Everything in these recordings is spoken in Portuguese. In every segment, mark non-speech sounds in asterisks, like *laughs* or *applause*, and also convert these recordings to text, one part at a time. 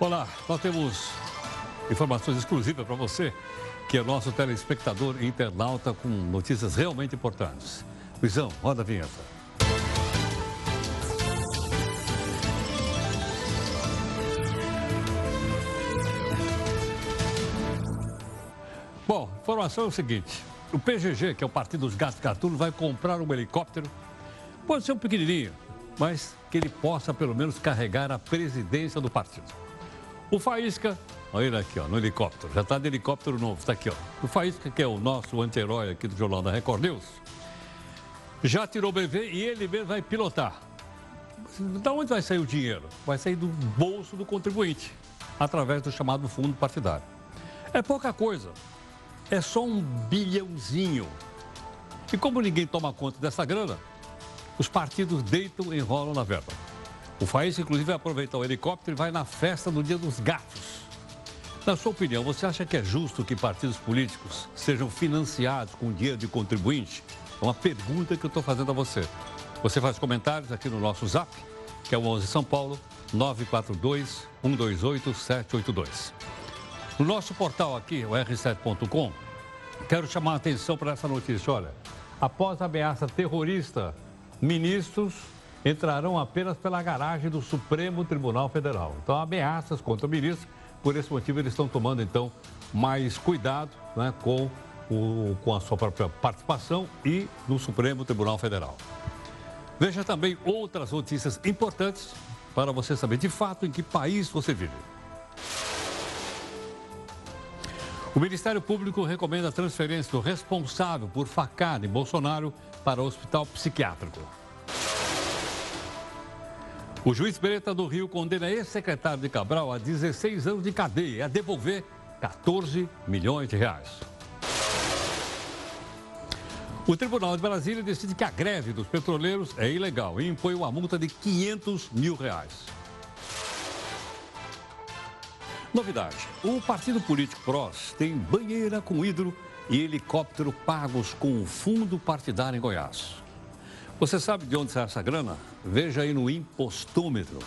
Olá, nós temos informações exclusivas para você, que é nosso telespectador internauta com notícias realmente importantes. Luizão, roda a vinheta. Bom, informação é o seguinte: o PGG, que é o Partido dos Gatos Gatunos, vai comprar um helicóptero. Pode ser um pequenininho, mas que ele possa pelo menos carregar a presidência do partido. O Faísca, olha ele aqui, ó, no helicóptero, já está de helicóptero novo, está aqui, ó. O Faísca, que é o nosso anti-herói aqui do Jornal da Record News, já tirou o bebê e ele mesmo vai pilotar. Da onde vai sair o dinheiro? Vai sair do bolso do contribuinte, através do chamado fundo partidário. É pouca coisa, é só um bilhãozinho. E como ninguém toma conta dessa grana, os partidos deitam e enrolam na verba. O Faís, inclusive, vai aproveitar o helicóptero e vai na festa do Dia dos Gatos. Na sua opinião, você acha que é justo que partidos políticos sejam financiados com dinheiro de contribuinte? É uma pergunta que eu estou fazendo a você. Você faz comentários aqui no nosso zap, que é o 11 São Paulo, 942 128 782. No nosso portal aqui, o r7.com, quero chamar a atenção para essa notícia. Olha, após a ameaça terrorista, ministros entrarão apenas pela garagem do Supremo Tribunal Federal. Então, ameaças contra o ministro, por esse motivo eles estão tomando, então, mais cuidado né, com, o, com a sua própria participação e no Supremo Tribunal Federal. Veja também outras notícias importantes para você saber de fato em que país você vive. O Ministério Público recomenda a transferência do responsável por facada em Bolsonaro para o hospital psiquiátrico. O juiz Beretta do Rio condena ex-secretário de Cabral a 16 anos de cadeia e a devolver 14 milhões de reais. O Tribunal de Brasília decide que a greve dos petroleiros é ilegal e impõe uma multa de 500 mil reais. Novidade: o partido político PROS tem banheira com hidro e helicóptero pagos com o fundo partidário em Goiás. Você sabe de onde sai essa grana? Veja aí no impostômetro.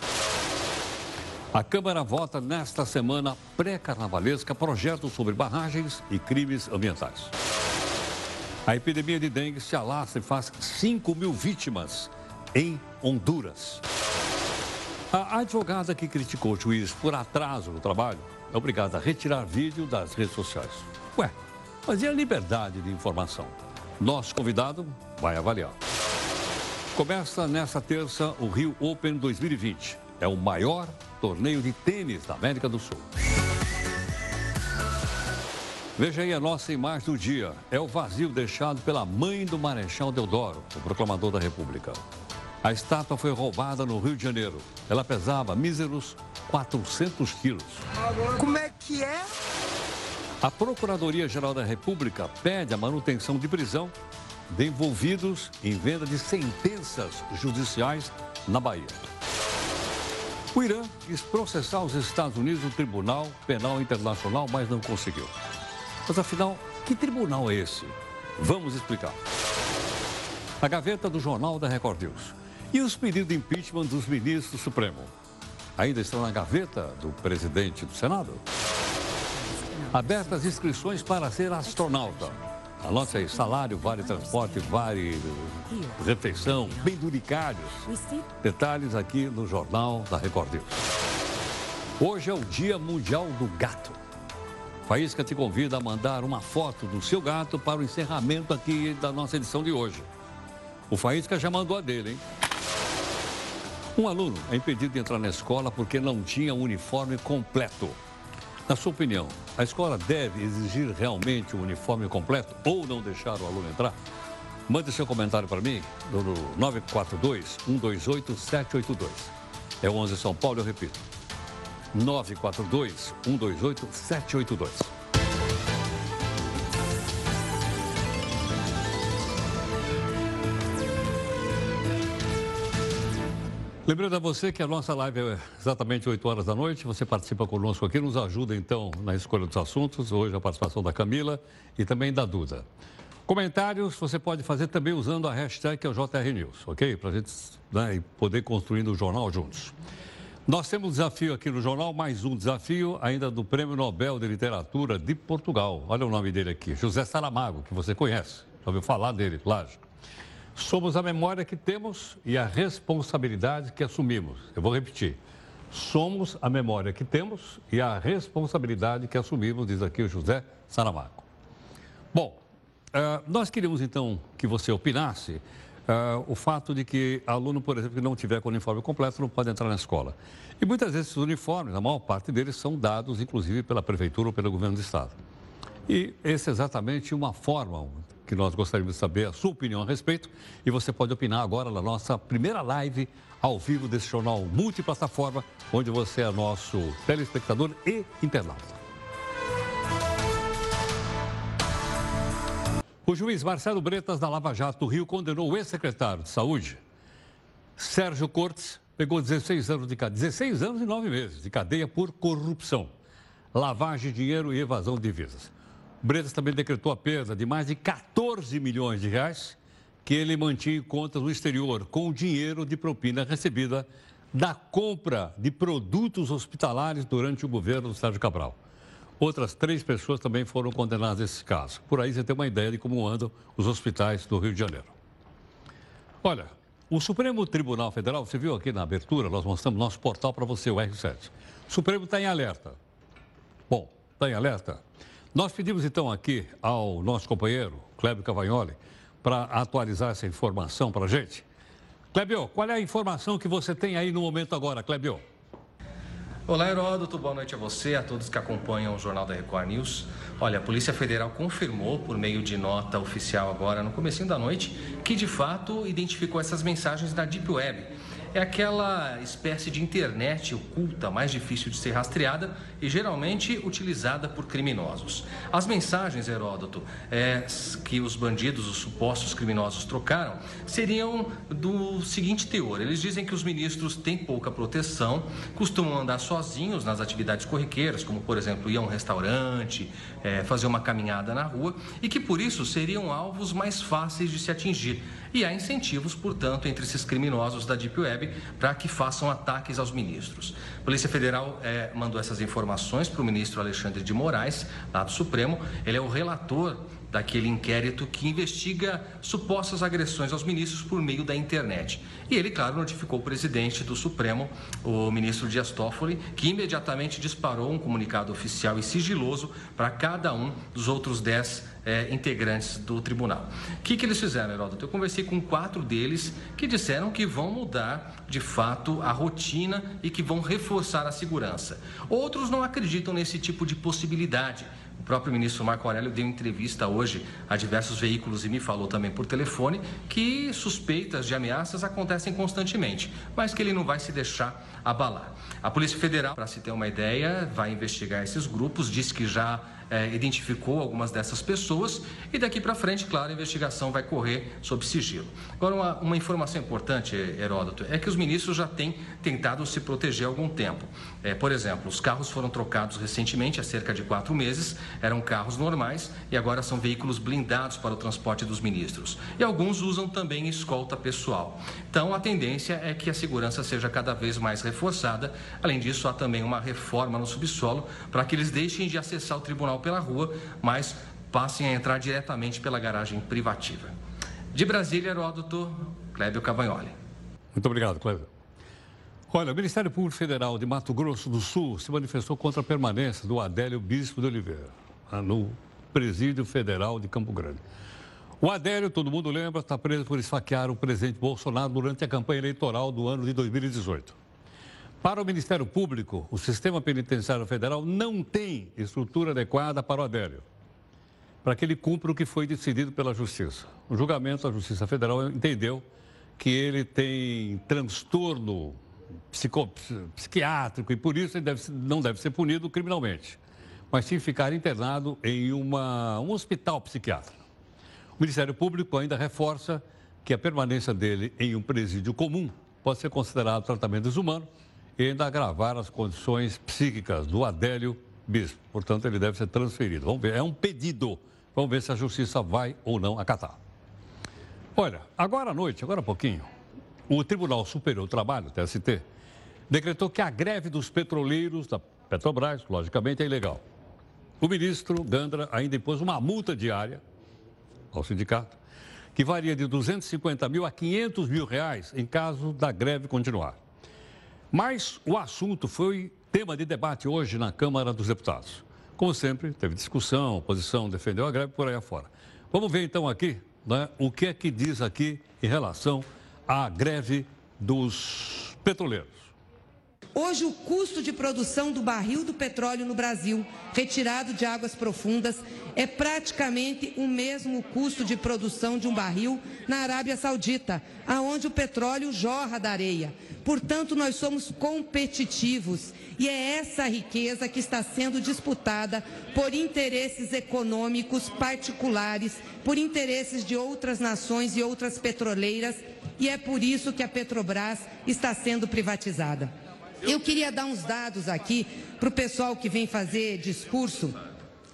A Câmara vota nesta semana pré-carnavalesca projetos sobre barragens e crimes ambientais. A epidemia de dengue se alastra e faz 5 mil vítimas em Honduras. A advogada que criticou o juiz por atraso no trabalho é obrigada a retirar vídeo das redes sociais. Ué, mas e a liberdade de informação? Nosso convidado vai avaliar. Começa nesta terça o Rio Open 2020. É o maior torneio de tênis da América do Sul. Veja aí a nossa imagem do dia. É o vazio deixado pela mãe do Marechal Deodoro, o proclamador da República. A estátua foi roubada no Rio de Janeiro. Ela pesava míseros 400 quilos. Como é que é? A Procuradoria-Geral da República pede a manutenção de prisão envolvidos em venda de sentenças judiciais na Bahia. O Irã quis processar os Estados Unidos no Tribunal Penal Internacional, mas não conseguiu. Mas afinal, que tribunal é esse? Vamos explicar. A gaveta do Jornal da Record News. E os pedidos de impeachment dos ministros do Supremo? Ainda estão na gaveta do presidente do Senado? Abertas inscrições para ser astronauta. Anote aí, salário, vale transporte, vale refeição, penduricários. Detalhes aqui no Jornal da Record News. Hoje é o Dia Mundial do Gato. Faísca te convida a mandar uma foto do seu gato para o encerramento aqui da nossa edição de hoje. O Faísca já mandou a dele, hein? Um aluno é impedido de entrar na escola porque não tinha uniforme completo. Na sua opinião, a escola deve exigir realmente o uniforme completo ou não deixar o aluno entrar? Mande seu comentário para mim no 942-128-782. É 11 São Paulo, eu repito. 942-128-782. Lembrando a você que a nossa live é exatamente 8 horas da noite. Você participa conosco aqui, nos ajuda então na escolha dos assuntos. Hoje a participação da Camila e também da Duda. Comentários você pode fazer também usando a hashtag que é o JR News, ok? Para a gente né, poder construindo o jornal juntos. Nós temos um desafio aqui no jornal, mais um desafio ainda do Prêmio Nobel de Literatura de Portugal. Olha o nome dele aqui, José Saramago, que você conhece, já ouviu falar dele, lógico. Somos a memória que temos e a responsabilidade que assumimos. Eu vou repetir. Somos a memória que temos e a responsabilidade que assumimos, diz aqui o José Saramago. Bom, uh, nós queríamos então que você opinasse Uh, o fato de que aluno, por exemplo, que não tiver com o uniforme completo não pode entrar na escola. E muitas vezes esses uniformes, a maior parte deles, são dados, inclusive, pela prefeitura ou pelo governo do estado. E essa é exatamente uma forma que nós gostaríamos de saber a sua opinião a respeito. E você pode opinar agora na nossa primeira live ao vivo desse jornal multiplataforma, onde você é nosso telespectador e internauta. O juiz Marcelo Bretas, da Lava Jato do Rio, condenou o ex-secretário de Saúde, Sérgio Cortes, pegou 16 anos de cadeia, 16 anos e 9 meses de cadeia por corrupção, lavagem de dinheiro e evasão de divisas. Bretas também decretou a perda de mais de 14 milhões de reais que ele mantinha em contas no exterior com o dinheiro de propina recebida da compra de produtos hospitalares durante o governo do Sérgio Cabral. Outras três pessoas também foram condenadas nesse caso. Por aí você tem uma ideia de como andam os hospitais do Rio de Janeiro. Olha, o Supremo Tribunal Federal, você viu aqui na abertura, nós mostramos nosso portal para você, o R7. O Supremo está em alerta. Bom, está em alerta. Nós pedimos então aqui ao nosso companheiro, Clébio Cavagnoli, para atualizar essa informação para a gente. Clébio, qual é a informação que você tem aí no momento agora, Clébio? Olá, Heródoto. Boa noite a você, a todos que acompanham o Jornal da Record News. Olha, a Polícia Federal confirmou, por meio de nota oficial agora no começo da noite, que de fato identificou essas mensagens da Deep Web é aquela espécie de internet oculta, mais difícil de ser rastreada e geralmente utilizada por criminosos. As mensagens, Heródoto, é, que os bandidos, os supostos criminosos trocaram, seriam do seguinte teor: eles dizem que os ministros têm pouca proteção, costumam andar sozinhos nas atividades corriqueiras, como por exemplo ir a um restaurante, é, fazer uma caminhada na rua, e que por isso seriam alvos mais fáceis de se atingir. E há incentivos, portanto, entre esses criminosos da Deep Web para que façam ataques aos ministros. A Polícia Federal é, mandou essas informações para o ministro Alexandre de Moraes, lá do Supremo. Ele é o relator daquele inquérito que investiga supostas agressões aos ministros por meio da internet. E ele, claro, notificou o presidente do Supremo, o ministro Dias Toffoli, que imediatamente disparou um comunicado oficial e sigiloso para cada um dos outros dez é, integrantes do tribunal. O que, que eles fizeram, Heródoto? Eu conversei com quatro deles que disseram que vão mudar, de fato, a rotina e que vão reforçar a segurança. Outros não acreditam nesse tipo de possibilidade o próprio ministro Marco Aurélio deu entrevista hoje a diversos veículos e me falou também por telefone que suspeitas de ameaças acontecem constantemente, mas que ele não vai se deixar abalar. A Polícia Federal, para se ter uma ideia, vai investigar esses grupos, disse que já é, identificou algumas dessas pessoas e daqui para frente, claro, a investigação vai correr sob sigilo. Agora, uma, uma, informação importante, Heródoto, é que os ministros já têm tentado se proteger há algum tempo. É, por exemplo, os carros foram trocados recentemente, há cerca de quatro meses, eram carros normais e agora são veículos blindados para o transporte dos ministros. E alguns usam também escolta pessoal. Então, a tendência é que a segurança seja cada vez mais reforçada. Além disso, há também uma reforma no subsolo para que eles deixem de acessar o tribunal pela rua, mas passem a entrar diretamente pela garagem privativa. De Brasília, Heródoto, Clébio Cavagnoli. Muito obrigado, Clébio. Olha, o Ministério Público Federal de Mato Grosso do Sul se manifestou contra a permanência do Adélio Bispo de Oliveira no Presídio Federal de Campo Grande. O Adélio, todo mundo lembra, está preso por esfaquear o presidente Bolsonaro durante a campanha eleitoral do ano de 2018. Para o Ministério Público, o sistema penitenciário federal não tem estrutura adequada para o Adélio, para que ele cumpra o que foi decidido pela Justiça. No julgamento, a Justiça Federal entendeu que ele tem transtorno psico, psiquiátrico e por isso ele deve, não deve ser punido criminalmente, mas sim ficar internado em uma, um hospital psiquiátrico. O Ministério Público ainda reforça que a permanência dele em um presídio comum pode ser considerado tratamento desumano e ainda agravar as condições psíquicas do Adélio Bispo. Portanto, ele deve ser transferido. Vamos ver, é um pedido. Vamos ver se a justiça vai ou não acatar. Olha, agora à noite, agora há pouquinho, o Tribunal Superior do Trabalho, TST, decretou que a greve dos petroleiros da Petrobras, logicamente, é ilegal. O ministro Gandra ainda impôs uma multa diária ao sindicato, que varia de 250 mil a 500 mil reais em caso da greve continuar. Mas o assunto foi tema de debate hoje na Câmara dos Deputados. Como sempre, teve discussão, oposição defendeu a greve por aí afora. Vamos ver então aqui né, o que é que diz aqui em relação à greve dos petroleiros. Hoje, o custo de produção do barril do petróleo no Brasil, retirado de águas profundas, é praticamente o mesmo custo de produção de um barril na Arábia Saudita, aonde o petróleo jorra da areia. Portanto, nós somos competitivos e é essa riqueza que está sendo disputada por interesses econômicos particulares, por interesses de outras nações e outras petroleiras, e é por isso que a Petrobras está sendo privatizada. Eu queria dar uns dados aqui para o pessoal que vem fazer discurso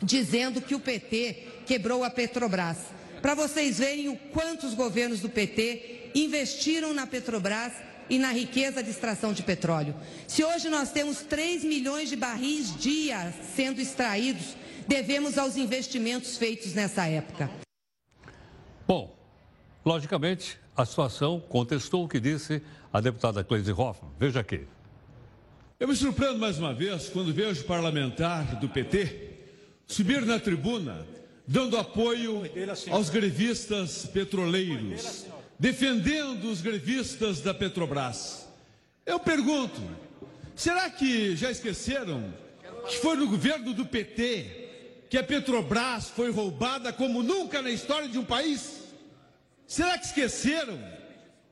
dizendo que o PT quebrou a Petrobras. Para vocês verem o quanto os governos do PT investiram na Petrobras e na riqueza de extração de petróleo. Se hoje nós temos 3 milhões de barris dia sendo extraídos, devemos aos investimentos feitos nessa época. Bom, logicamente, a situação contestou o que disse a deputada Cleise Hoffmann. Veja aqui. Eu me surpreendo mais uma vez quando vejo parlamentar do PT subir na tribuna dando apoio aos grevistas petroleiros, defendendo os grevistas da Petrobras. Eu pergunto, será que já esqueceram que foi no governo do PT que a Petrobras foi roubada como nunca na história de um país? Será que esqueceram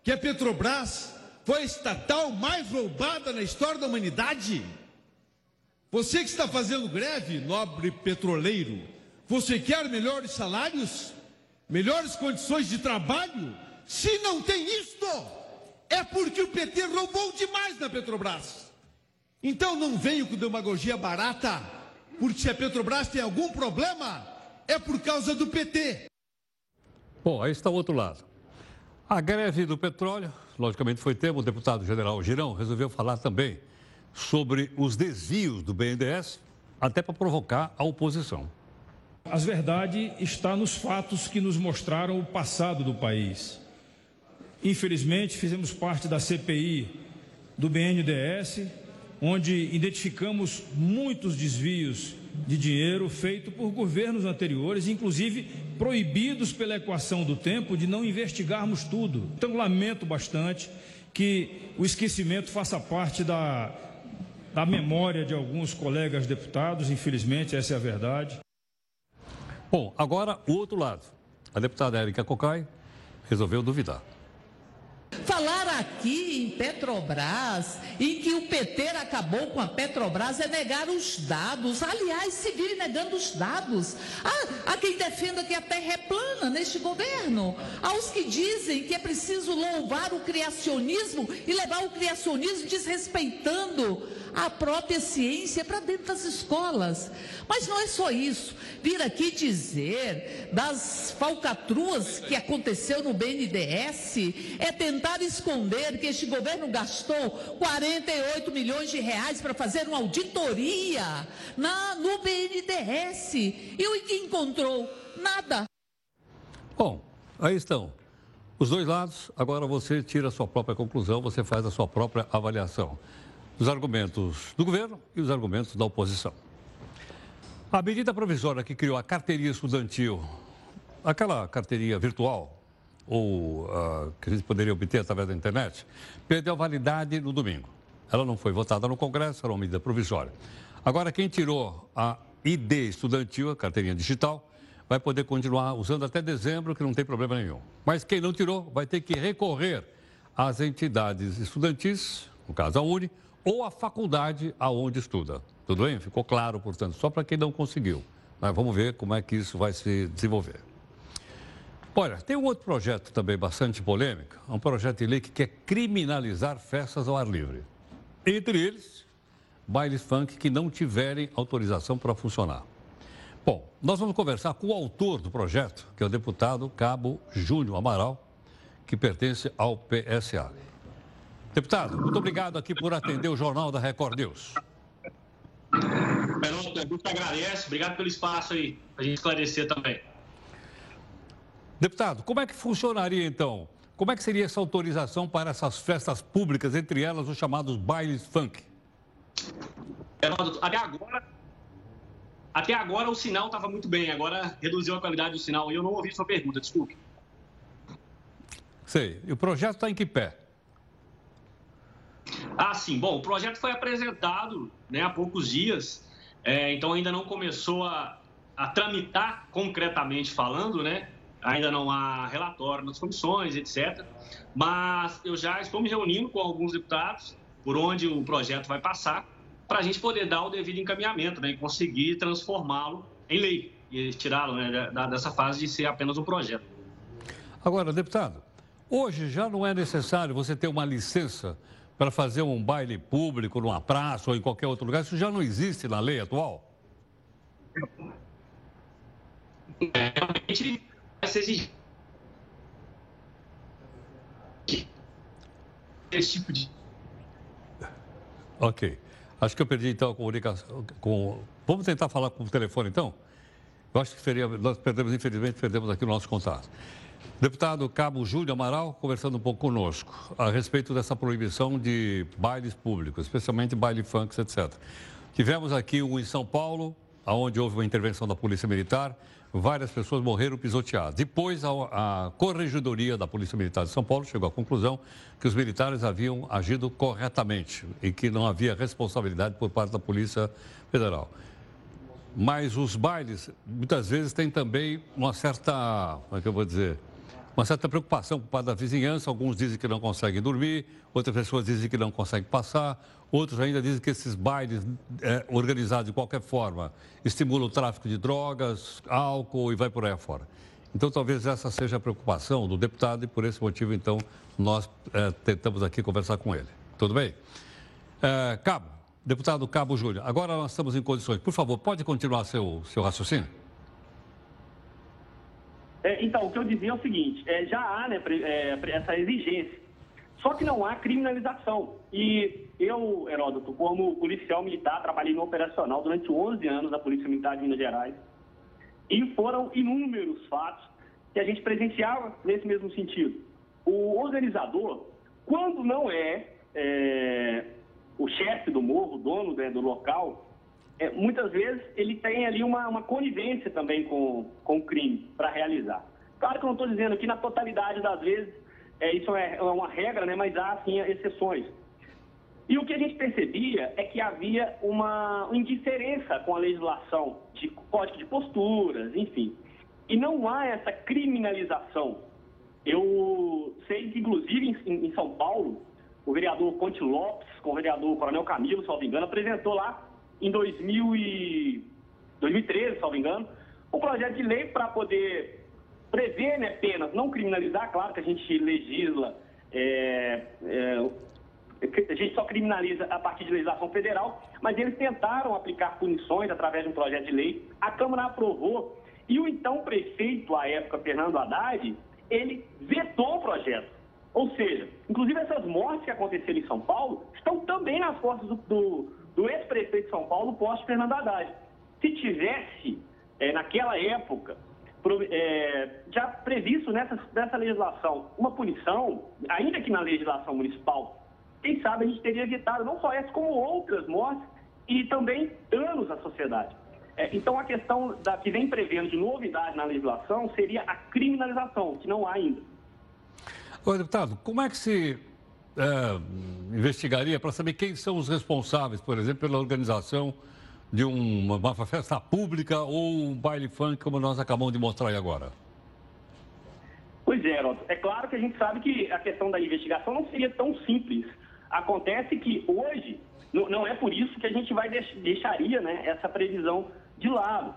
que a Petrobras foi a estatal mais roubada na história da humanidade? Você que está fazendo greve, nobre petroleiro, você quer melhores salários? Melhores condições de trabalho? Se não tem isto, é porque o PT roubou demais na Petrobras. Então não venho com demagogia barata, porque se a Petrobras tem algum problema, é por causa do PT. Bom, aí está o outro lado. A greve do petróleo, logicamente foi tema, o deputado general Girão resolveu falar também sobre os desvios do BNDES, até para provocar a oposição. A verdade está nos fatos que nos mostraram o passado do país. Infelizmente, fizemos parte da CPI do BNDES, onde identificamos muitos desvios de dinheiro feito por governos anteriores, inclusive proibidos pela equação do tempo de não investigarmos tudo. Então, lamento bastante que o esquecimento faça parte da, da memória de alguns colegas deputados, infelizmente, essa é a verdade. Bom, agora o outro lado. A deputada Érica Cocai resolveu duvidar. Falar aqui em Petrobras, em que o PT acabou com a Petrobras, é negar os dados. Aliás, se vire negando os dados. Há, há quem defenda que a terra é plana neste governo. Há os que dizem que é preciso louvar o criacionismo e levar o criacionismo desrespeitando a própria ciência para dentro das escolas. Mas não é só isso. Vir aqui dizer das falcatruas que aconteceu no BNDES é tentar esconder que este governo gastou 48 milhões de reais para fazer uma auditoria na, no BNDES. E o que encontrou? Nada. Bom, aí estão. Os dois lados, agora você tira a sua própria conclusão, você faz a sua própria avaliação os argumentos do governo e os argumentos da oposição. A medida provisória que criou a carteirinha estudantil, aquela carteirinha virtual, ou uh, que a gente poderia obter através da internet, perdeu validade no domingo. Ela não foi votada no Congresso, era uma medida provisória. Agora, quem tirou a ID estudantil, a carteirinha digital, vai poder continuar usando até dezembro, que não tem problema nenhum. Mas quem não tirou vai ter que recorrer às entidades estudantis, no caso a UNE, ou a faculdade aonde estuda. Tudo bem? Ficou claro, portanto, só para quem não conseguiu. Mas vamos ver como é que isso vai se desenvolver. Olha, tem um outro projeto também bastante polêmico, um projeto de lei que quer criminalizar festas ao ar livre. Entre eles, bailes funk que não tiverem autorização para funcionar. Bom, nós vamos conversar com o autor do projeto, que é o deputado Cabo Júnior Amaral, que pertence ao PSA. Deputado, muito obrigado aqui por atender o Jornal da Record News. Peroto, a gente agradece. Obrigado pelo espaço aí, a gente esclarecer também. Deputado, como é que funcionaria então? Como é que seria essa autorização para essas festas públicas, entre elas os chamados bailes funk? Peroto, até agora, até agora o sinal estava muito bem, agora reduziu a qualidade do sinal e eu não ouvi sua pergunta, desculpe. Sei. E o projeto está em que pé? Ah, sim. Bom, o projeto foi apresentado né, há poucos dias, é, então ainda não começou a, a tramitar concretamente falando, né? Ainda não há relatório nas comissões, etc. Mas eu já estou me reunindo com alguns deputados por onde o projeto vai passar, para a gente poder dar o devido encaminhamento né, e conseguir transformá-lo em lei e tirá-lo né, dessa fase de ser apenas um projeto. Agora, deputado, hoje já não é necessário você ter uma licença para fazer um baile público numa praça ou em qualquer outro lugar? Isso já não existe na lei atual? Realmente, essa exigência. Esse tipo de. Ok. Acho que eu perdi então a comunicação com. Vamos tentar falar com o telefone então? Eu acho que seria. Nós perdemos, infelizmente, perdemos aqui o nosso contato. Deputado Cabo Júlio Amaral, conversando um pouco conosco a respeito dessa proibição de bailes públicos, especialmente baile funk, etc. Tivemos aqui um em São Paulo, onde houve uma intervenção da Polícia Militar, várias pessoas morreram pisoteadas. Depois, a, a Corregedoria da Polícia Militar de São Paulo chegou à conclusão que os militares haviam agido corretamente e que não havia responsabilidade por parte da Polícia Federal. Mas os bailes, muitas vezes, têm também uma certa, como é que eu vou dizer, uma certa preocupação por parte da vizinhança. Alguns dizem que não conseguem dormir, outras pessoas dizem que não conseguem passar, outros ainda dizem que esses bailes é, organizados de qualquer forma estimulam o tráfico de drogas, álcool e vai por aí afora. Então, talvez essa seja a preocupação do deputado e por esse motivo, então, nós é, tentamos aqui conversar com ele. Tudo bem? É, Cabo, deputado Cabo Júlio, agora nós estamos em condições. Por favor, pode continuar seu, seu raciocínio? É, então, o que eu dizia é o seguinte: é, já há né, é, essa exigência, só que não há criminalização. E eu, Heródoto, como policial militar, trabalhei no operacional durante 11 anos da Polícia Militar de Minas Gerais. E foram inúmeros fatos que a gente presenciava nesse mesmo sentido. O organizador, quando não é, é o chefe do morro, o dono né, do local, é, muitas vezes ele tem ali uma, uma conivência também com, com o crime para realizar. Claro que eu não estou dizendo que na totalidade das vezes é, isso é, é uma regra, né, mas há sim exceções. E o que a gente percebia é que havia uma indiferença com a legislação de código de posturas, enfim. E não há essa criminalização. Eu sei que, inclusive, em, em São Paulo, o vereador Conte Lopes, com o vereador Coronel Camilo, se não me engano, apresentou lá em 2000 e 2013, salvo engano, um projeto de lei para poder prever né, penas, não criminalizar, claro que a gente legisla, é, é, a gente só criminaliza a partir de legislação federal, mas eles tentaram aplicar punições através de um projeto de lei, a Câmara aprovou, e o então prefeito, à época, Fernando Haddad, ele vetou o projeto. Ou seja, inclusive essas mortes que aconteceram em São Paulo estão também nas costas do, do do ex-prefeito de São Paulo, pós Fernando Haddad. Se tivesse, é, naquela época, pro, é, já previsto nessa, nessa legislação uma punição, ainda que na legislação municipal, quem sabe a gente teria evitado não só essa, como outras mortes e também danos à sociedade. É, então, a questão da, que vem prevendo de novidade na legislação seria a criminalização, que não há ainda. Ô, deputado, como é que se é, investigaria para saber quem são os responsáveis, por exemplo, pela organização de uma, uma festa pública ou um baile funk, como nós acabamos de mostrar aí agora? Pois é. É claro que a gente sabe que a questão da investigação não seria tão simples. Acontece que hoje, não é por isso que a gente vai deixaria né, essa previsão de lado.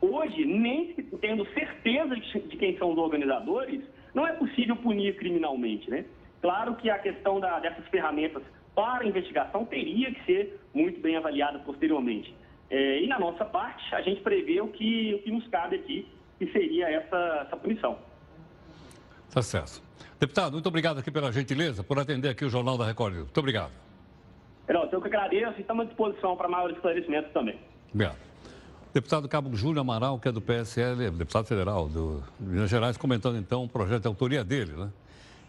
Hoje, nem tendo certeza de quem são os organizadores, não é possível punir criminalmente, né? Claro que a questão da, dessas ferramentas para investigação teria que ser muito bem avaliada posteriormente. É, e na nossa parte, a gente prevê o que, o que nos cabe aqui, que seria essa, essa punição. Tá certo. Deputado, muito obrigado aqui pela gentileza, por atender aqui o Jornal da Record. Muito obrigado. Geraldo, eu que agradeço e estamos à disposição para maiores esclarecimentos também. Obrigado. Deputado Cabo Júlio Amaral, que é do PSL, deputado federal do Minas Gerais, comentando então um projeto de autoria dele, né?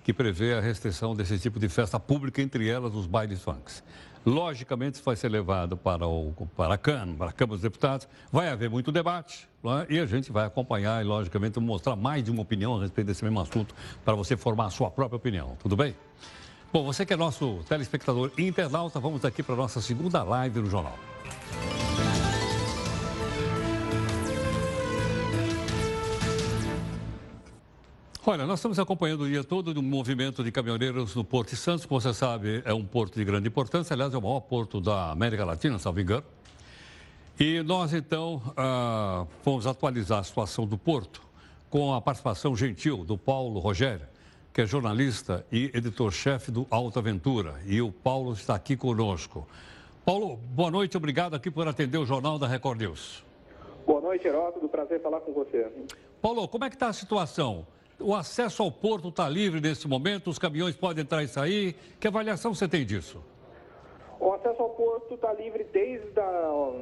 Que prevê a restrição desse tipo de festa pública, entre elas os bailes funks. Logicamente, isso vai ser levado para, o, para a Câmara, para a Câmara dos Deputados. Vai haver muito debate é? e a gente vai acompanhar e, logicamente, mostrar mais de uma opinião a respeito desse mesmo assunto para você formar a sua própria opinião. Tudo bem? Bom, você que é nosso telespectador internauta, vamos aqui para a nossa segunda live no Jornal. Olha, nós estamos acompanhando o dia todo o movimento de caminhoneiros no Porto de Santos. Como você sabe, é um porto de grande importância. Aliás, é o maior porto da América Latina, salvo engano. E nós, então, ah, vamos atualizar a situação do porto com a participação gentil do Paulo Rogério, que é jornalista e editor-chefe do Alta Aventura. E o Paulo está aqui conosco. Paulo, boa noite, obrigado aqui por atender o Jornal da Record News. Boa noite, Heródoto, prazer falar com você. Paulo, como é que está a situação? O acesso ao porto está livre nesse momento? Os caminhões podem entrar e sair? Que avaliação você tem disso? O acesso ao porto está livre desde a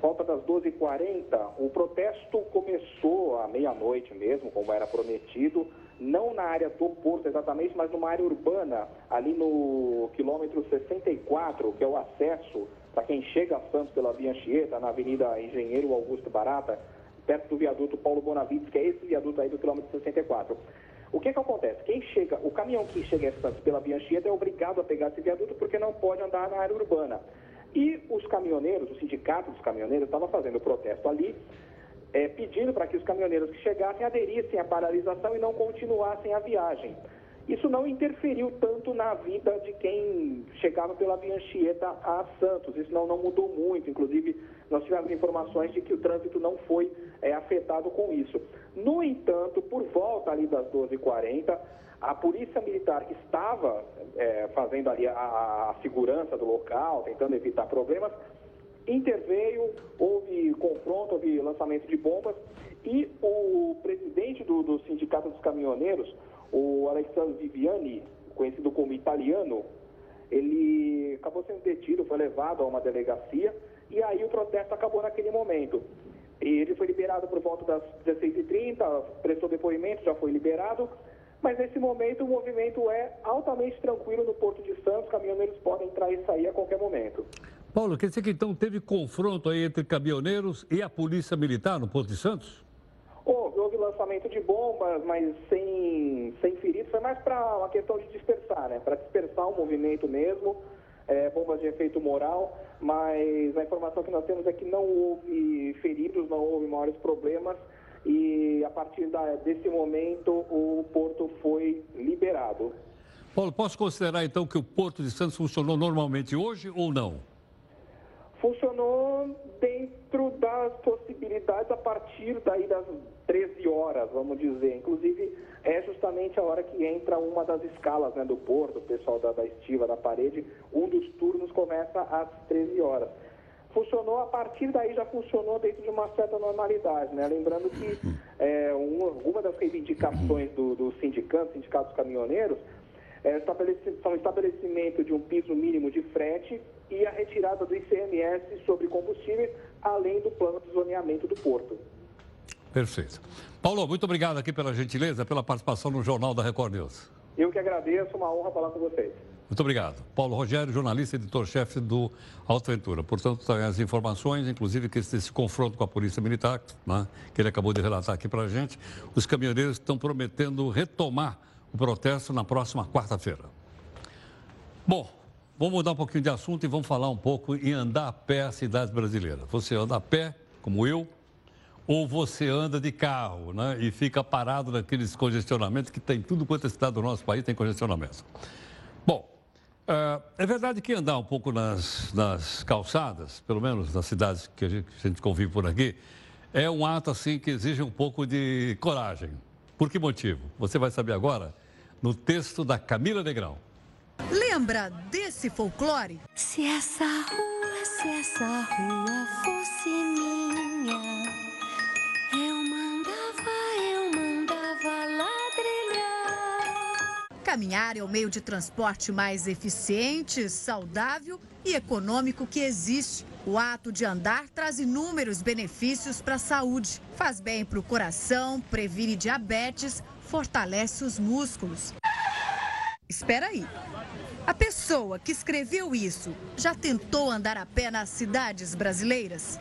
volta das 12h40. O protesto começou à meia-noite mesmo, como era prometido, não na área do porto exatamente, mas numa área urbana, ali no quilômetro 64, que é o acesso para quem chega a Santos pela Via Anchieta, na Avenida Engenheiro Augusto Barata, perto do viaduto Paulo Bonavides, que é esse viaduto aí do quilômetro 64. O que que acontece? Quem chega, o caminhão que chega a Santos pela Via Anchieta é obrigado a pegar esse viaduto porque não pode andar na área urbana. E os caminhoneiros, o sindicato dos caminhoneiros, estava fazendo protesto ali, é, pedindo para que os caminhoneiros que chegassem aderissem à paralisação e não continuassem a viagem. Isso não interferiu tanto na vida de quem chegava pela Via Anchieta a Santos. Isso não, não mudou muito. Inclusive, nós tivemos informações de que o trânsito não foi é, afetado com isso. No entanto, por volta ali das 12h40, a Polícia Militar que estava é, fazendo ali a, a segurança do local, tentando evitar problemas, interveio, houve confronto, houve lançamento de bombas e o presidente do, do Sindicato dos Caminhoneiros, o Alexandre Viviani, conhecido como italiano, ele acabou sendo detido, foi levado a uma delegacia e aí o protesto acabou naquele momento. E ele foi liberado por volta das 16h30, prestou depoimento, já foi liberado, mas nesse momento o movimento é altamente tranquilo no Porto de Santos, caminhoneiros podem entrar e sair a qualquer momento. Paulo, quer dizer que então teve confronto aí entre caminhoneiros e a Polícia Militar no Porto de Santos? Lançamento de bombas, mas sem, sem feridos. Foi mais para uma questão de dispersar, né? Para dispersar o movimento mesmo, é, bombas de efeito moral. Mas a informação que nós temos é que não houve feridos, não houve maiores problemas. E a partir da, desse momento o porto foi liberado. Paulo, posso considerar então que o Porto de Santos funcionou normalmente hoje ou não? funcionou dentro das possibilidades partir daí das 13 horas, vamos dizer. Inclusive, é justamente a hora que entra uma das escalas né, do porto, o pessoal da, da estiva, da parede, um dos turnos começa às 13 horas. Funcionou, a partir daí já funcionou dentro de uma certa normalidade, né? Lembrando que é, uma, uma das reivindicações do, do sindicato, sindicatos caminhoneiros, é o estabelecimento de um piso mínimo de frete e a retirada do ICMS sobre combustíveis, além do plano de zoneamento do porto. Perfeito. Paulo, muito obrigado aqui pela gentileza, pela participação no Jornal da Record News. Eu que agradeço, uma honra falar com vocês. Muito obrigado. Paulo Rogério, jornalista e editor-chefe do Alto Ventura. Portanto, as informações, inclusive que esse, esse confronto com a Polícia Militar, né, que ele acabou de relatar aqui para a gente, os caminhoneiros estão prometendo retomar o protesto na próxima quarta-feira. Bom, vamos mudar um pouquinho de assunto e vamos falar um pouco em andar a pé a cidade brasileira. Você anda a pé, como eu, ou você anda de carro né, e fica parado naqueles congestionamentos que tem tudo quanto é cidade do nosso país tem congestionamento. Bom, é, é verdade que andar um pouco nas, nas calçadas, pelo menos nas cidades que a gente, que a gente convive por aqui, é um ato assim que exige um pouco de coragem. Por que motivo? Você vai saber agora no texto da Camila Negrão. Lembra desse folclore? Se essa rua, se essa rua fosse minha, Caminhar é o meio de transporte mais eficiente, saudável e econômico que existe. O ato de andar traz inúmeros benefícios para a saúde. Faz bem para o coração, previne diabetes, fortalece os músculos. Espera aí. A pessoa que escreveu isso já tentou andar a pé nas cidades brasileiras?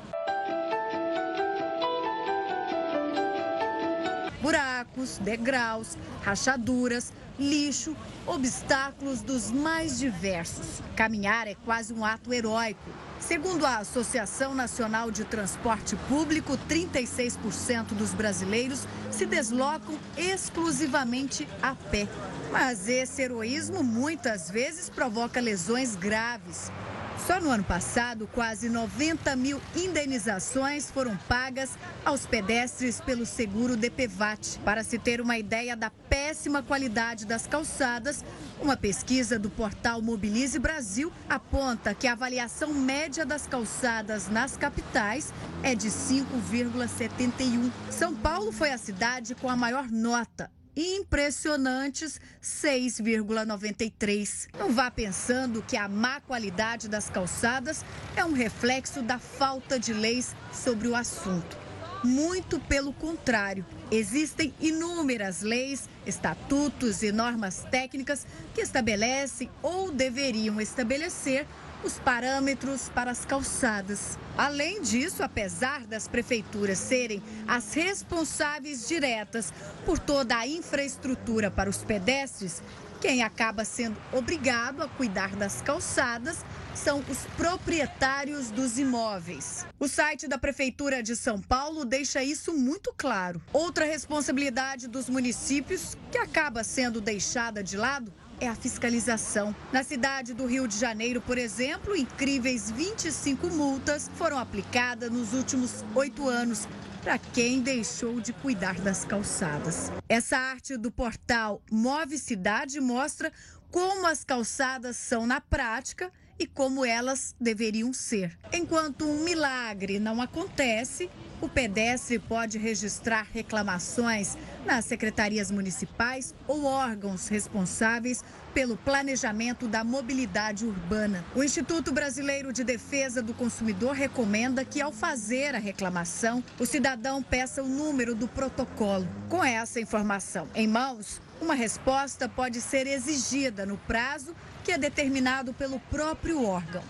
Buracos, degraus, rachaduras, lixo, obstáculos dos mais diversos. Caminhar é quase um ato heróico. Segundo a Associação Nacional de Transporte Público, 36% dos brasileiros se deslocam exclusivamente a pé. Mas esse heroísmo muitas vezes provoca lesões graves. Só no ano passado, quase 90 mil indenizações foram pagas aos pedestres pelo seguro DPVAT. Para se ter uma ideia da péssima qualidade das calçadas, uma pesquisa do portal Mobilize Brasil aponta que a avaliação média das calçadas nas capitais é de 5,71. São Paulo foi a cidade com a maior nota, impressionantes 6,93. Não vá pensando que a má qualidade das calçadas é um reflexo da falta de leis sobre o assunto. Muito pelo contrário, existem inúmeras leis, estatutos e normas técnicas que estabelecem ou deveriam estabelecer os parâmetros para as calçadas. Além disso, apesar das prefeituras serem as responsáveis diretas por toda a infraestrutura para os pedestres, quem acaba sendo obrigado a cuidar das calçadas são os proprietários dos imóveis. O site da Prefeitura de São Paulo deixa isso muito claro. Outra responsabilidade dos municípios, que acaba sendo deixada de lado, é a fiscalização. Na cidade do Rio de Janeiro, por exemplo, incríveis 25 multas foram aplicadas nos últimos oito anos para quem deixou de cuidar das calçadas. Essa arte do portal Move Cidade mostra como as calçadas são na prática e como elas deveriam ser. Enquanto um milagre não acontece, o pedestre pode registrar reclamações nas secretarias municipais ou órgãos responsáveis pelo planejamento da mobilidade urbana. O Instituto Brasileiro de Defesa do Consumidor recomenda que, ao fazer a reclamação, o cidadão peça o número do protocolo. Com essa informação em mãos, uma resposta pode ser exigida no prazo que é determinado pelo próprio órgão.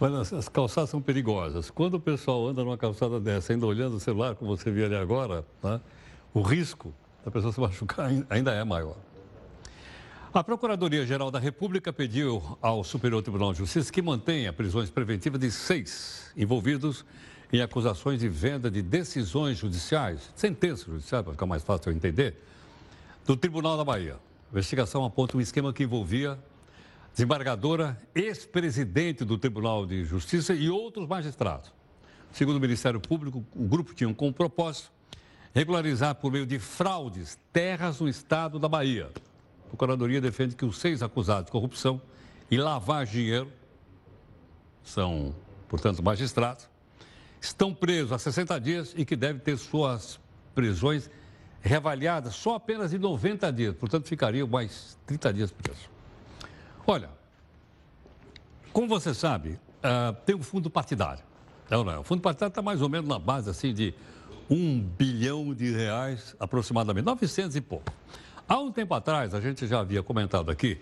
Olha, as calçadas são perigosas. Quando o pessoal anda numa calçada dessa, ainda olhando o celular, como você viu ali agora, né, o risco da pessoa *laughs* se machucar ainda é maior. A Procuradoria-Geral da República pediu ao Superior Tribunal de Justiça que mantenha prisões preventivas de seis envolvidos em acusações de venda de decisões judiciais, sentenças judiciais, para ficar mais fácil eu entender, do Tribunal da Bahia. A investigação aponta um esquema que envolvia desembargadora, ex-presidente do Tribunal de Justiça e outros magistrados. Segundo o Ministério Público, o grupo tinha como propósito regularizar por meio de fraudes terras no estado da Bahia. A Procuradoria defende que os seis acusados de corrupção e lavar dinheiro são, portanto, magistrados, estão presos há 60 dias e que devem ter suas prisões reavaliadas só apenas em 90 dias, portanto, ficariam mais 30 dias presos. Olha, como você sabe, uh, tem um fundo partidário. Não, não. O fundo partidário está mais ou menos na base assim de um bilhão de reais aproximadamente, 900 e pouco. Há um tempo atrás, a gente já havia comentado aqui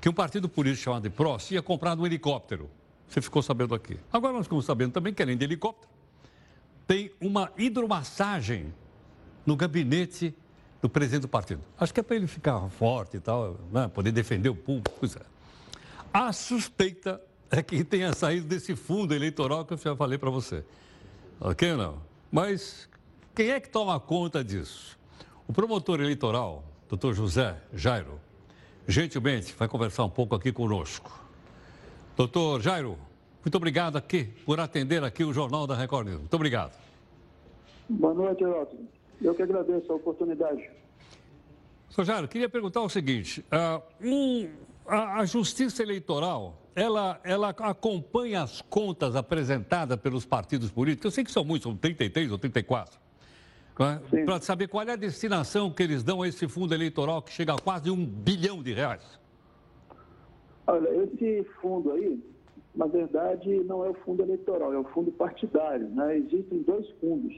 que um partido político chamado PROS ia comprar um helicóptero. Você ficou sabendo aqui. Agora nós ficamos sabendo também que, além de helicóptero, tem uma hidromassagem no gabinete do presidente do partido. Acho que é para ele ficar forte e tal, né? poder defender o público. A suspeita é que tenha saído desse fundo eleitoral que eu já falei para você. Ok ou não? Mas quem é que toma conta disso? O promotor eleitoral, doutor José Jairo, gentilmente vai conversar um pouco aqui conosco. Doutor Jairo, muito obrigado aqui por atender aqui o Jornal da Record News. Muito obrigado. Boa noite, Elton. Eu que agradeço a oportunidade. Sr. Jairo, queria perguntar o seguinte: uh, um, a, a, Justiça Eleitoral, ela, ela acompanha as contas apresentadas pelos partidos políticos. Eu sei que são muitos, são 33 ou 34. Para saber qual é a destinação que eles dão a esse fundo eleitoral que chega a quase um bilhão de reais. Olha, esse fundo aí, na verdade, não é o fundo eleitoral, é o fundo partidário. Né? Existem dois fundos.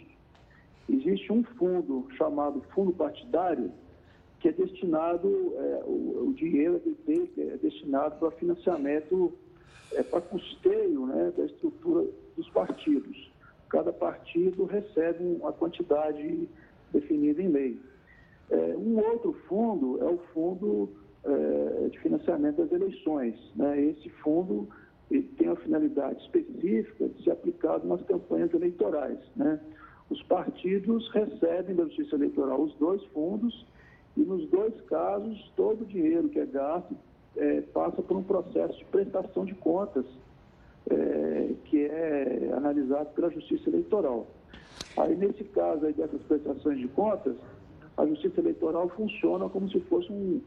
Existe um fundo chamado fundo partidário, que é destinado, é, o, o, dinheiro é destinado para financiamento, é, para custeio né, da estrutura dos partidos. Cada partido recebe uma quantidade definida em lei. É, um outro fundo é o fundo é, de financiamento das eleições. Né? Esse fundo tem a finalidade específica de ser aplicado nas campanhas eleitorais. Né? Os partidos recebem da Justiça Eleitoral os dois fundos e, nos dois casos, todo o dinheiro que é gasto é, passa por um processo de prestação de contas é, que é analisado pela Justiça Eleitoral. Aí, nesse caso aí dessas prestações de contas, a Justiça Eleitoral funciona como se fosse um,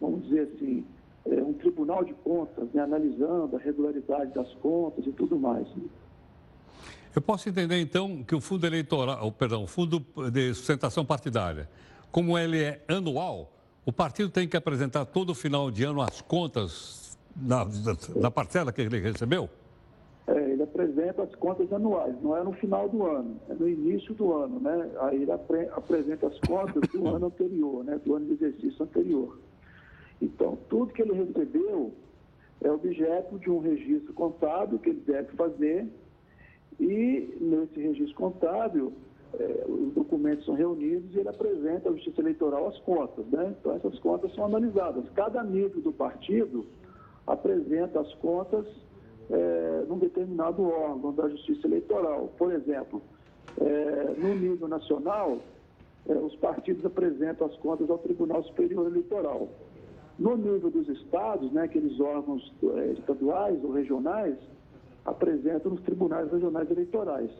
vamos dizer assim, é, um tribunal de contas, né, analisando a regularidade das contas e tudo mais. Eu posso entender, então, que o fundo eleitoral, perdão, o fundo de sustentação partidária, como ele é anual, o partido tem que apresentar todo final de ano as contas da, parcela que ele recebeu? É, ele apresenta as contas anuais, não é no final do ano, é no início do ano, né? Aí ele apre apresenta as contas do ano anterior, né? Do ano de exercício anterior. Então, tudo que ele recebeu é objeto de um registro contábil que ele deve fazer e nesse registro contábil é, os documentos são reunidos e ele apresenta à Justiça Eleitoral as contas. Né? Então, essas contas são analisadas. Cada nível do partido apresenta as contas é, num determinado órgão da Justiça Eleitoral. Por exemplo, é, no nível nacional, os partidos apresentam as contas ao Tribunal Superior Eleitoral. No nível dos estados, né, aqueles órgãos estaduais ou regionais, apresentam nos tribunais regionais eleitorais.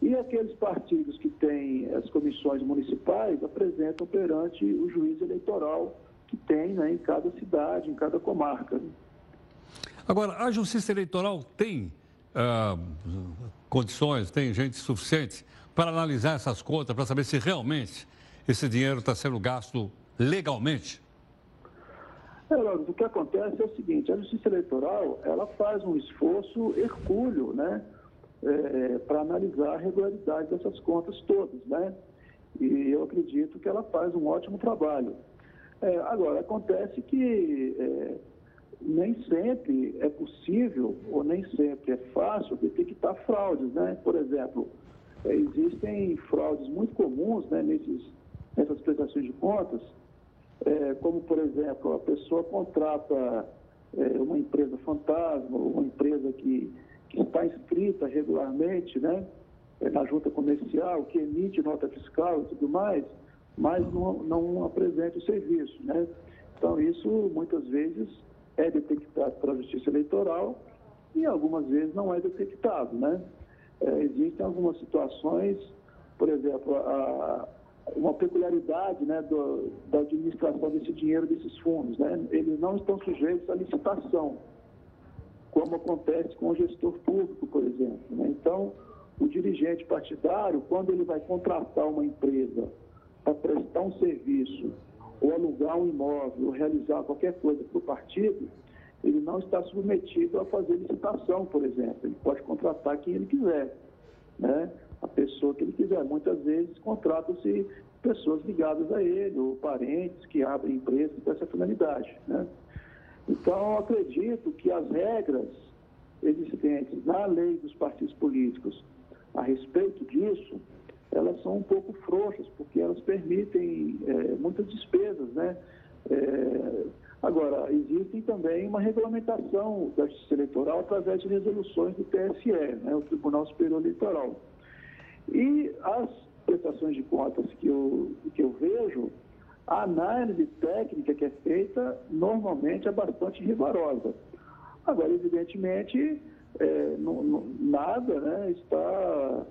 E aqueles partidos que têm as comissões municipais apresentam perante o juiz eleitoral que tem né, em cada cidade, em cada comarca. Agora, a Justiça Eleitoral tem ah, condições, tem gente suficiente para analisar essas contas, para saber se realmente esse dinheiro está sendo gasto legalmente? É, o que acontece é o seguinte, a Justiça Eleitoral, ela faz um esforço hercúleo, né? é, para analisar a regularidade dessas contas todas, né? E eu acredito que ela faz um ótimo trabalho. É, agora, acontece que é, nem sempre é possível ou nem sempre é fácil detectar fraudes, né? Por exemplo, é, existem fraudes muito comuns né, nesses, nessas prestações de contas, é, como, por exemplo, a pessoa contrata é, uma empresa fantasma, uma empresa que que está inscrita regularmente né, é, na junta comercial, que emite nota fiscal e tudo mais, mas não, não apresenta o serviço. Né? Então, isso muitas vezes é detectado pela Justiça Eleitoral e algumas vezes não é detectado. Né? É, existem algumas situações, por exemplo, a, uma peculiaridade né, do, da administração desse dinheiro, desses fundos. Né? Eles não estão sujeitos à licitação como acontece com o gestor público, por exemplo. Né? Então, o dirigente partidário, quando ele vai contratar uma empresa para prestar um serviço, ou alugar um imóvel, ou realizar qualquer coisa para o partido, ele não está submetido a fazer licitação, por exemplo. Ele pode contratar quem ele quiser, né? A pessoa que ele quiser. Muitas vezes contratam-se pessoas ligadas a ele, ou parentes que abrem empresas com essa finalidade. Né? Então, acredito que as regras existentes na lei dos partidos políticos a respeito disso, elas são um pouco frouxas, porque elas permitem é, muitas despesas, né? É, agora, existe também uma regulamentação da Justiça Eleitoral através de resoluções do TSE, né, o Tribunal Superior Eleitoral. E as prestações de contas que eu, que eu vejo, a análise técnica que é feita normalmente é bastante rigorosa. Agora, evidentemente, é, não, não, nada né, está,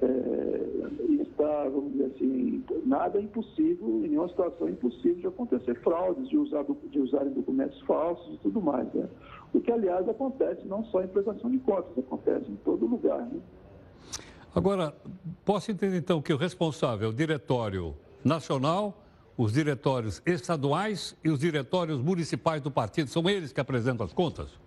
é, está, vamos dizer assim, nada é impossível, em nenhuma situação é impossível de acontecer fraudes, de, usar, de usarem documentos falsos e tudo mais. Né? O que, aliás, acontece não só em prestação de contas, acontece em todo lugar. Né? Agora, posso entender então que o responsável é o diretório nacional, os diretórios estaduais e os diretórios municipais do partido. São eles que apresentam as contas?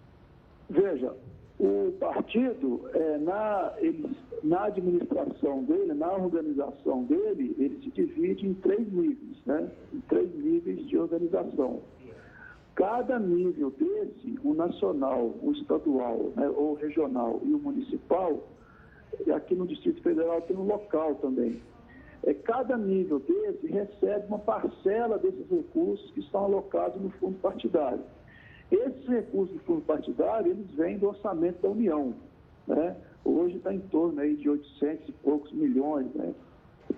Veja, o partido, é, na, ele, na administração dele, na organização dele, ele se divide em três níveis, né? Em três níveis de organização. Cada nível desse, o nacional, o estadual, né, ou regional e o municipal, aqui no Distrito Federal tem um local também. É, cada nível desse recebe uma parcela desses recursos que estão alocados no fundo partidário. Esses recursos do fundo partidário, eles vêm do orçamento da União. Né? Hoje está em torno aí de 800 e poucos milhões, né?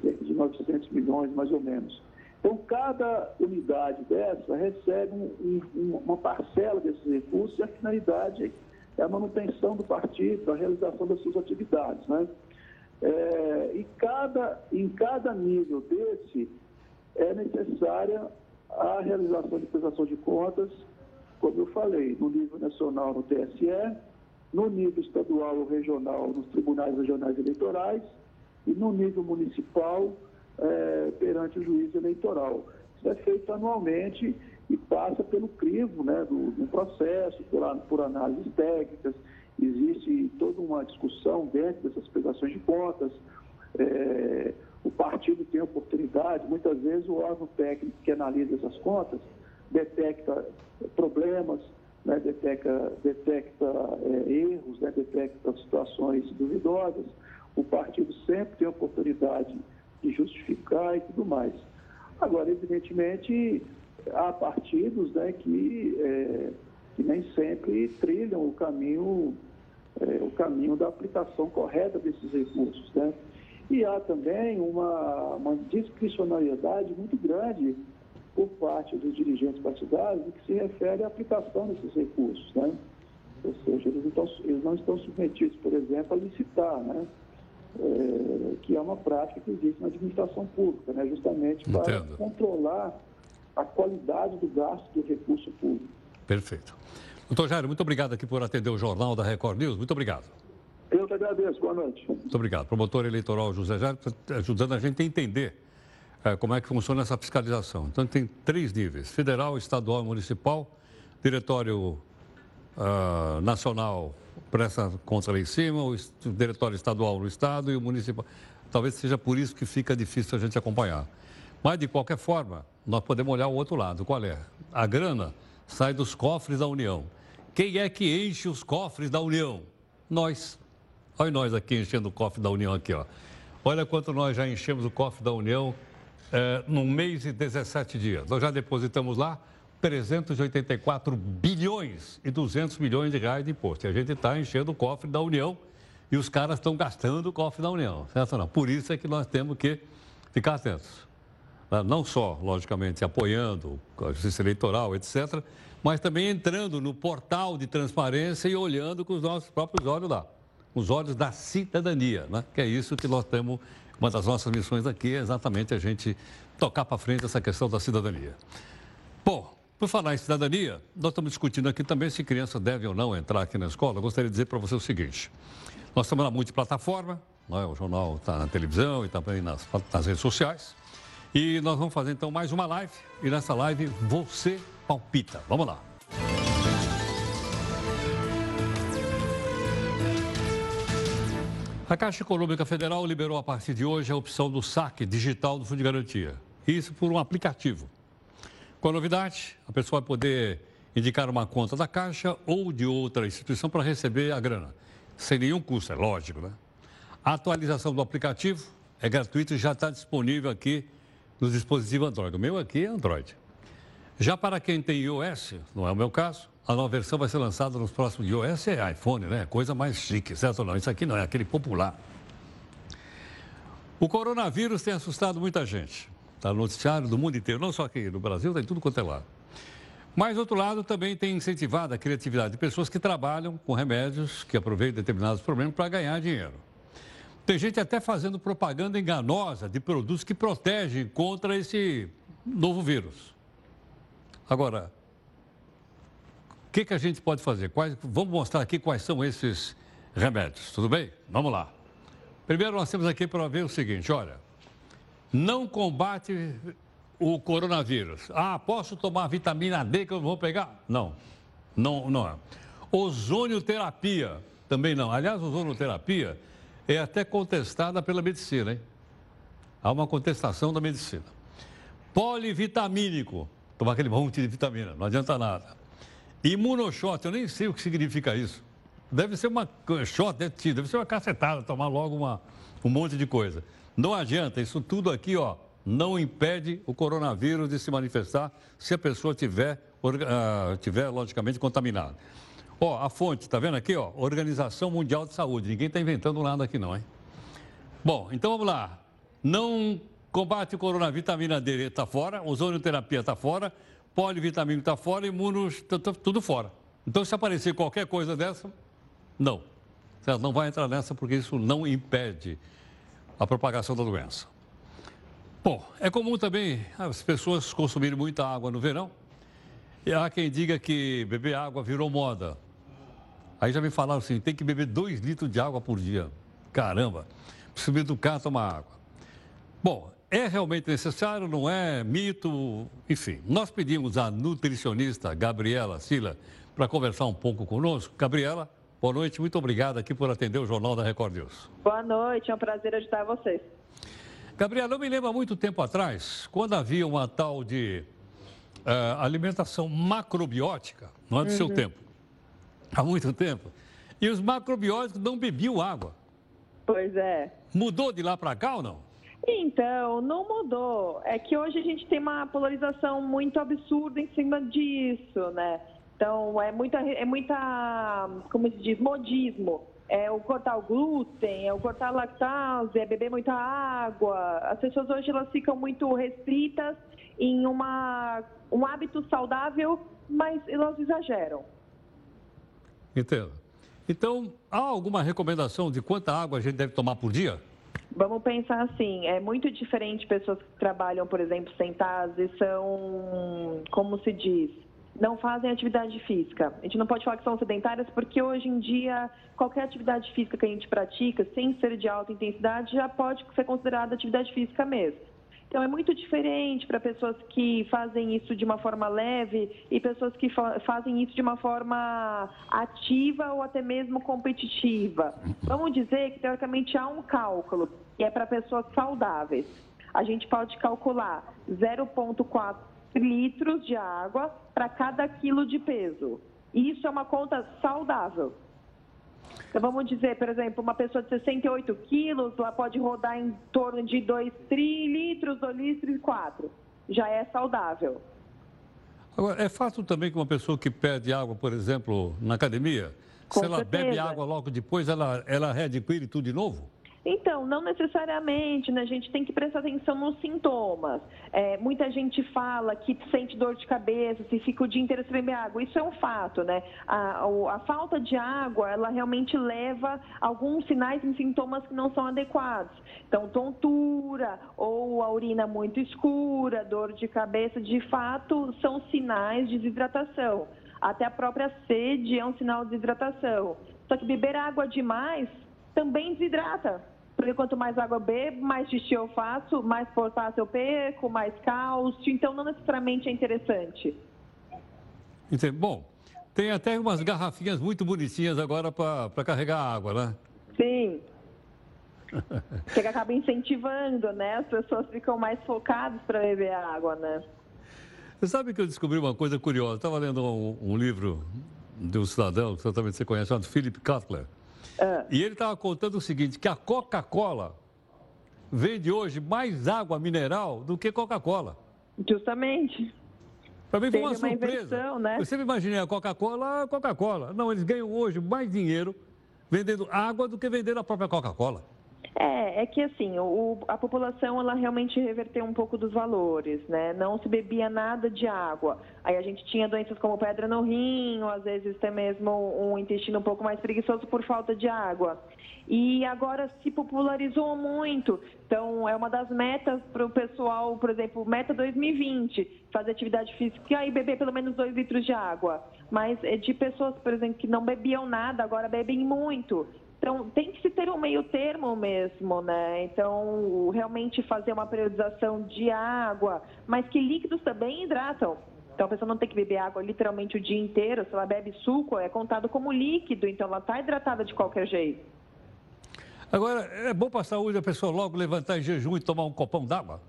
cerca de 900 milhões mais ou menos. Então, cada unidade dessa recebe um, um, uma parcela desses recursos e a finalidade é a manutenção do partido, a realização das suas atividades. Né? É, e cada, em cada nível desse é necessária a realização de prestação de contas, como eu falei, no nível nacional no TSE, no nível estadual ou regional nos tribunais regionais eleitorais e no nível municipal é, perante o juiz eleitoral. Isso é feito anualmente e passa pelo crivo né, do, do processo, por, análises técnicas, existe toda uma discussão dentro dessas prestações de contas. É, o partido tem oportunidade, muitas vezes o órgão técnico que analisa essas contas detecta problemas, né, detecta, detecta é, erros, né, detecta situações duvidosas. O partido sempre tem oportunidade de justificar e tudo mais. Agora, evidentemente, há partidos né, que, é, que nem sempre trilham o caminho, é, o caminho da aplicação correta desses recursos. Né? E há também uma, uma discricionariedade muito grande por parte dos dirigentes partidários no que se refere à aplicação desses recursos. Né? Ou seja, eles, estão, eles não estão submetidos, por exemplo, a licitar, né? É, que é uma prática que existe na administração pública, né? justamente para Entendo. controlar a qualidade do gasto do recurso público. Perfeito. Doutor Jairo, muito obrigado aqui por atender o Jornal da Record News. Muito obrigado. Eu que agradeço. Boa noite. Muito obrigado. Promotor eleitoral José Jairo, ajudando a gente a entender é, como é que funciona essa fiscalização. Então, tem três níveis: federal, estadual e municipal. Diretório uh, nacional presta conta lá em cima, o diretório estadual no estado e o municipal. Talvez seja por isso que fica difícil a gente acompanhar. Mas, de qualquer forma, nós podemos olhar o outro lado. Qual é? A grana sai dos cofres da União. Quem é que enche os cofres da União? Nós. Olha nós aqui enchendo o cofre da União aqui, ó. Olha quanto nós já enchemos o cofre da União é, num mês e 17 dias. Nós já depositamos lá 384 bilhões e 200 milhões de reais de imposto. E a gente está enchendo o cofre da União e os caras estão gastando o cofre da União, certo não? Por isso é que nós temos que ficar atentos. Né? não só, logicamente, apoiando a justiça eleitoral, etc., mas também entrando no portal de transparência e olhando com os nossos próprios olhos lá, os olhos da cidadania, né? que é isso que nós temos, uma das nossas missões aqui é exatamente a gente tocar para frente essa questão da cidadania. Bom, por falar em cidadania, nós estamos discutindo aqui também se criança deve ou não entrar aqui na escola. Eu gostaria de dizer para você o seguinte: nós estamos na multiplataforma, é? o jornal está na televisão e também nas, nas redes sociais. E nós vamos fazer então mais uma live. E nessa live você palpita. Vamos lá. A Caixa Econômica Federal liberou a partir de hoje a opção do saque digital do Fundo de Garantia. Isso por um aplicativo. Com a novidade, a pessoa vai poder indicar uma conta da Caixa ou de outra instituição para receber a grana. Sem nenhum custo, é lógico, né? A atualização do aplicativo é gratuita e já está disponível aqui nos dispositivos Android. O meu aqui é Android. Já para quem tem iOS, não é o meu caso, a nova versão vai ser lançada nos próximos iOS é iPhone, né? Coisa mais chique, certo não? Isso aqui não é aquele popular. O coronavírus tem assustado muita gente. Está no noticiário do mundo inteiro, não só aqui no Brasil, tem tudo quanto é lado. Mas, outro lado, também tem incentivado a criatividade de pessoas que trabalham com remédios, que aproveitam determinados problemas para ganhar dinheiro. Tem gente até fazendo propaganda enganosa de produtos que protegem contra esse novo vírus. Agora, o que, que a gente pode fazer? Quais, vamos mostrar aqui quais são esses remédios, tudo bem? Vamos lá. Primeiro, nós temos aqui para ver o seguinte: olha, não combate o coronavírus. Ah, posso tomar vitamina D que eu não vou pegar? Não, não, não é. Ozonioterapia, também não. Aliás, ozonioterapia é até contestada pela medicina, hein? Há uma contestação da medicina. Polivitamínico, tomar aquele monte de vitamina, não adianta nada. Imunoshot, eu nem sei o que significa isso. Deve ser uma shot, deve, ser uma cacetada, tomar logo uma, um monte de coisa. Não adianta, isso tudo aqui, ó, não impede o coronavírus de se manifestar se a pessoa tiver, uh, tiver logicamente, contaminada. Ó, a fonte, tá vendo aqui, ó? Organização Mundial de Saúde. Ninguém está inventando nada aqui, não, hein? Bom, então vamos lá. Não combate o coronavírus, vitamina D está fora, ozonioterapia está fora, polivitamina está fora, imunos, tá, tá, tudo fora. Então, se aparecer qualquer coisa dessa, não. Você não vai entrar nessa porque isso não impede a propagação da doença. Bom, é comum também as pessoas consumirem muita água no verão. E há quem diga que beber água virou moda. Aí já me falaram assim, tem que beber dois litros de água por dia. Caramba, preciso educar a tomar água. Bom, é realmente necessário, não é mito, enfim. Nós pedimos à nutricionista Gabriela Sila para conversar um pouco conosco. Gabriela, boa noite, muito obrigado aqui por atender o Jornal da Record News. Boa noite, é um prazer ajudar vocês. Gabriela, eu me lembro há muito tempo atrás, quando havia uma tal de uh, alimentação macrobiótica, não é do uhum. seu tempo, há muito tempo, e os macrobióticos não bebiam água. Pois é. Mudou de lá para cá ou não? Então, não mudou. É que hoje a gente tem uma polarização muito absurda em cima disso, né? Então, é muita, é muita como se diz, modismo é o cortar o glúten, é o cortar a lactase, é beber muita água. As pessoas hoje elas ficam muito restritas em uma, um hábito saudável, mas elas exageram. Entendo. Então, há alguma recomendação de quanta água a gente deve tomar por dia? Vamos pensar assim, é muito diferente pessoas que trabalham, por exemplo, sentadas e são, como se diz, não fazem atividade física. A gente não pode falar que são sedentárias porque hoje em dia qualquer atividade física que a gente pratica, sem ser de alta intensidade, já pode ser considerada atividade física mesmo. Então é muito diferente para pessoas que fazem isso de uma forma leve e pessoas que fa fazem isso de uma forma ativa ou até mesmo competitiva. Vamos dizer que teoricamente há um cálculo que é para pessoas saudáveis. A gente pode calcular 0,4 litros de água para cada quilo de peso. Isso é uma conta saudável. Então, vamos dizer, por exemplo, uma pessoa de 68 quilos, ela pode rodar em torno de 2 litros, 2 litros e 4. Já é saudável. Agora, é fácil também que uma pessoa que perde água, por exemplo, na academia, Com se ela certeza. bebe água logo depois, ela, ela readquire tudo de novo? Então, não necessariamente, né? A gente tem que prestar atenção nos sintomas. É, muita gente fala que sente dor de cabeça, se fica o dia inteiro sem beber água. Isso é um fato, né? A, a, a falta de água, ela realmente leva alguns sinais e sintomas que não são adequados. Então, tontura ou a urina muito escura, dor de cabeça, de fato, são sinais de desidratação. Até a própria sede é um sinal de desidratação. Só que beber água demais também desidrata. Porque quanto mais água eu bebo, mais xixi eu faço, mais potássio eu perco, mais cálcio. Então, não necessariamente é interessante. Entendi. Bom, tem até umas garrafinhas muito bonitinhas agora para carregar água, né? Sim. *laughs* que acaba incentivando, né? As pessoas ficam mais focadas para beber água, né? Você sabe que eu descobri uma coisa curiosa. Estava lendo um, um, livro de um cidadão, que certamente você conhece, chamado Philip Cutler. É. E ele estava contando o seguinte, que a Coca-Cola vende hoje mais água mineral do que Coca-Cola. Justamente. Para mim foi uma, uma surpresa. Invenção, né? Eu sempre imaginei a Coca-Cola, Coca-Cola. Não, eles ganham hoje mais dinheiro vendendo água do que vendendo a própria Coca-Cola. É, é que assim, o, a população ela realmente reverteu um pouco dos valores, né? Não se bebia nada de água. Aí a gente tinha doenças como pedra no rim, ou às vezes até mesmo um intestino um pouco mais preguiçoso por falta de água. E agora se popularizou muito. Então, é uma das metas para o pessoal, por exemplo, meta 2020, fazer atividade física e beber pelo menos 2 litros de água. Mas é de pessoas, por exemplo, que não bebiam nada, agora bebem muito. Então, tem que se ter um meio termo mesmo, né? Então, realmente fazer uma periodização de água, mas que líquidos também hidratam. Então, a pessoa não tem que beber água literalmente o dia inteiro. Se ela bebe suco, é contado como líquido, então ela está hidratada de qualquer jeito. Agora, é bom para a saúde a pessoa logo levantar em jejum e tomar um copão d'água?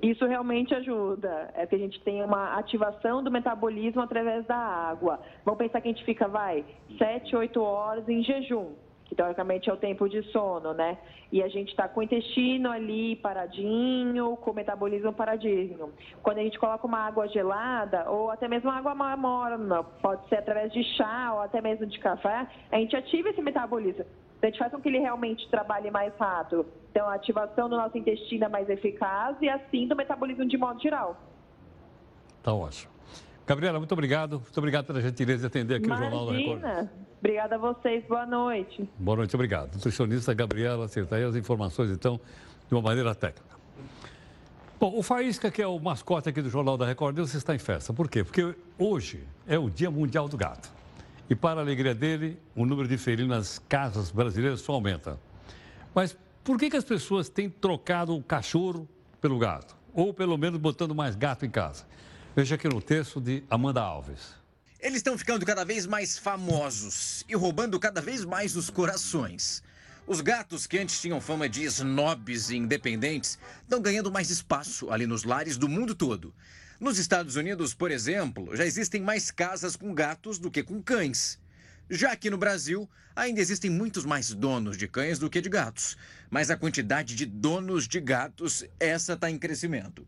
Isso realmente ajuda. É que a gente tem uma ativação do metabolismo através da água. Vamos pensar que a gente fica, vai, 7, 8 horas em jejum que teoricamente é o tempo de sono, né? E a gente está com o intestino ali paradinho, com o metabolismo paradinho. Quando a gente coloca uma água gelada, ou até mesmo água morna, pode ser através de chá ou até mesmo de café, a gente ativa esse metabolismo. Então, a gente faz com que ele realmente trabalhe mais rápido. Então, a ativação do nosso intestino é mais eficaz e assim do metabolismo de modo geral. Tá ótimo. Gabriela, muito obrigado. Muito obrigado pela gentileza de atender aqui Imagina. o Jornal da Record. Obrigada a vocês. Boa noite. Boa noite, obrigado. Nutricionista Gabriela, acerta aí as informações, então, de uma maneira técnica. Bom, o Faísca, que é o mascote aqui do Jornal da Record News, está em festa. Por quê? Porque hoje é o Dia Mundial do Gato. E para a alegria dele, o número de felinos nas casas brasileiras só aumenta. Mas por que, que as pessoas têm trocado o cachorro pelo gato? Ou pelo menos botando mais gato em casa? Veja aqui no texto de Amanda Alves. Eles estão ficando cada vez mais famosos e roubando cada vez mais os corações. Os gatos que antes tinham fama de snobs e independentes estão ganhando mais espaço ali nos lares do mundo todo. Nos Estados Unidos, por exemplo, já existem mais casas com gatos do que com cães. Já aqui no Brasil, ainda existem muitos mais donos de cães do que de gatos. Mas a quantidade de donos de gatos, essa está em crescimento.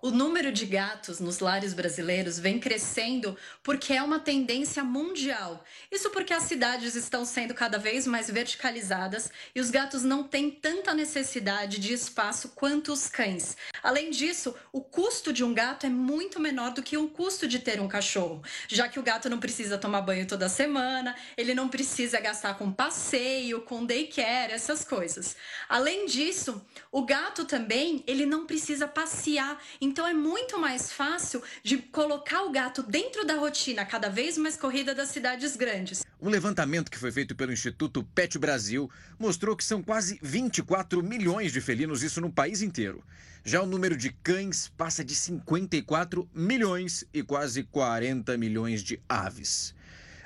O número de gatos nos lares brasileiros vem crescendo porque é uma tendência mundial. Isso porque as cidades estão sendo cada vez mais verticalizadas e os gatos não têm tanta necessidade de espaço quanto os cães. Além disso, o custo de um gato é muito menor do que o custo de ter um cachorro, já que o gato não precisa tomar banho toda semana, ele não precisa gastar com passeio, com daycare, essas coisas. Além disso, o gato também, ele não precisa passear então é muito mais fácil de colocar o gato dentro da rotina cada vez mais corrida das cidades grandes. Um levantamento que foi feito pelo Instituto Pet Brasil mostrou que são quase 24 milhões de felinos, isso no país inteiro. Já o número de cães passa de 54 milhões e quase 40 milhões de aves.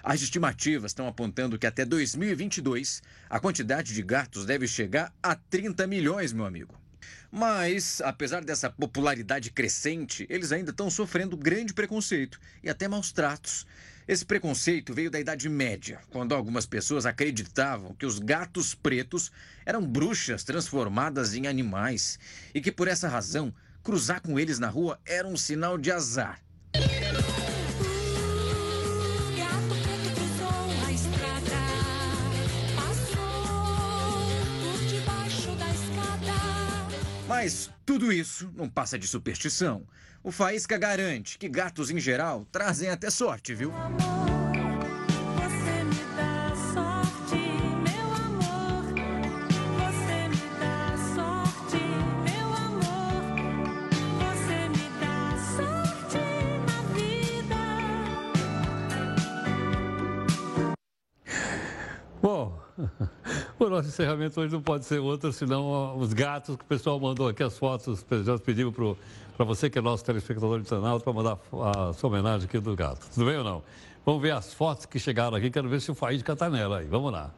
As estimativas estão apontando que até 2022 a quantidade de gatos deve chegar a 30 milhões, meu amigo. Mas, apesar dessa popularidade crescente, eles ainda estão sofrendo grande preconceito e até maus tratos. Esse preconceito veio da Idade Média, quando algumas pessoas acreditavam que os gatos pretos eram bruxas transformadas em animais e que, por essa razão, cruzar com eles na rua era um sinal de azar. Mas tudo isso não passa de superstição. O Faísca garante que gatos em geral trazem até sorte, viu? Nosso encerramento hoje não pode ser outro, senão os gatos que o pessoal mandou aqui, as fotos, já pedimos para você, que é nosso telespectador internacional, para mandar a sua homenagem aqui do gato. Tudo bem ou não? Vamos ver as fotos que chegaram aqui, quero ver se o Faísca está nela aí. Vamos lá.